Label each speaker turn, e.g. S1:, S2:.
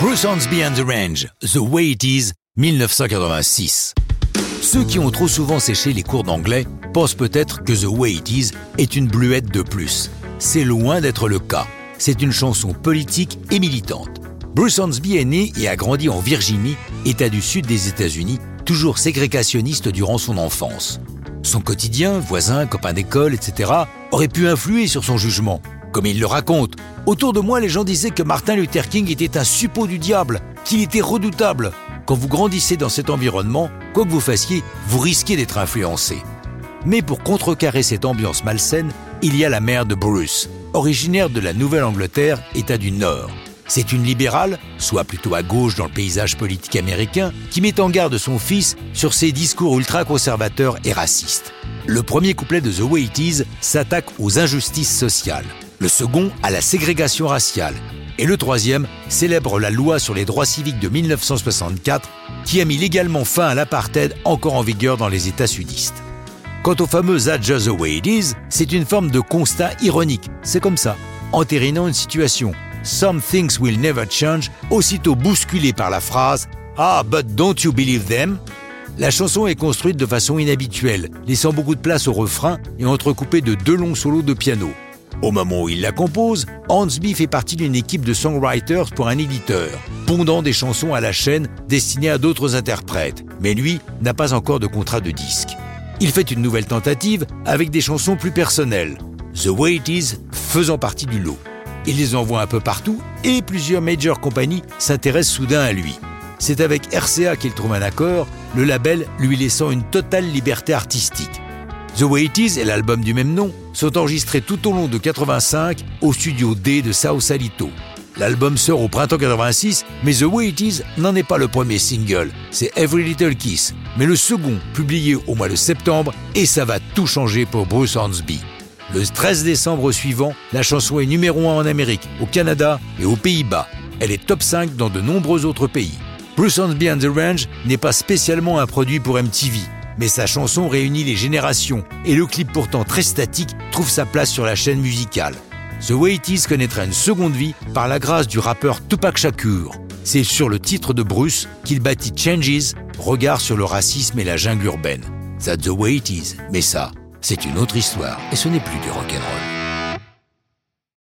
S1: Bruce Hornsby and the Range, The Way It Is, 1986. Ceux qui ont trop souvent séché les cours d'anglais pensent peut-être que The Way It Is est une bluette de plus. C'est loin d'être le cas. C'est une chanson politique et militante. Bruce Hornsby est né et a grandi en Virginie, État du sud des États-Unis, toujours ségrégationniste durant son enfance. Son quotidien, voisins, copains d'école, etc., aurait pu influer sur son jugement. Comme il le raconte, autour de moi, les gens disaient que Martin Luther King était un suppôt du diable, qu'il était redoutable. Quand vous grandissez dans cet environnement, quoi que vous fassiez, vous risquez d'être influencé. Mais pour contrecarrer cette ambiance malsaine, il y a la mère de Bruce, originaire de la Nouvelle-Angleterre, État du Nord. C'est une libérale, soit plutôt à gauche dans le paysage politique américain, qui met en garde son fils sur ses discours ultra-conservateurs et racistes. Le premier couplet de The Way It Is s'attaque aux injustices sociales, le second à la ségrégation raciale, et le troisième célèbre la loi sur les droits civiques de 1964 qui a mis légalement fin à l'apartheid encore en vigueur dans les États sudistes. Quant au fameux That's just the way it is, c'est une forme de constat ironique, c'est comme ça, entérinant une situation Some Things Will Never Change, aussitôt bousculé par la phrase Ah, but don't you believe them? La chanson est construite de façon inhabituelle, laissant beaucoup de place au refrain et entrecoupée de deux longs solos de piano. Au moment où il la compose, Hansby fait partie d'une équipe de songwriters pour un éditeur, pondant des chansons à la chaîne destinées à d'autres interprètes, mais lui n'a pas encore de contrat de disque. Il fait une nouvelle tentative avec des chansons plus personnelles, The Way It Is faisant partie du lot. Il les envoie un peu partout et plusieurs major compagnies s'intéressent soudain à lui. C'est avec RCA qu'il trouve un accord, le label lui laissant une totale liberté artistique. The Way It Is et l'album du même nom sont enregistrés tout au long de 85 au studio D de Sao Salito. L'album sort au printemps 86, mais The Way It Is n'en est pas le premier single, c'est Every Little Kiss, mais le second publié au mois de septembre et ça va tout changer pour Bruce Hornsby. Le 13 décembre suivant, la chanson est numéro 1 en Amérique, au Canada et aux Pays-Bas. Elle est top 5 dans de nombreux autres pays. Bruce Hornsby and the Range n'est pas spécialement un produit pour MTV, mais sa chanson réunit les générations et le clip pourtant très statique trouve sa place sur la chaîne musicale. The Way It Is connaîtra une seconde vie par la grâce du rappeur Tupac Shakur. C'est sur le titre de Bruce qu'il bâtit Changes, regard sur le racisme et la jungle urbaine. That's the way it is, mais ça, c'est une autre histoire et ce n'est plus du rock'n'roll.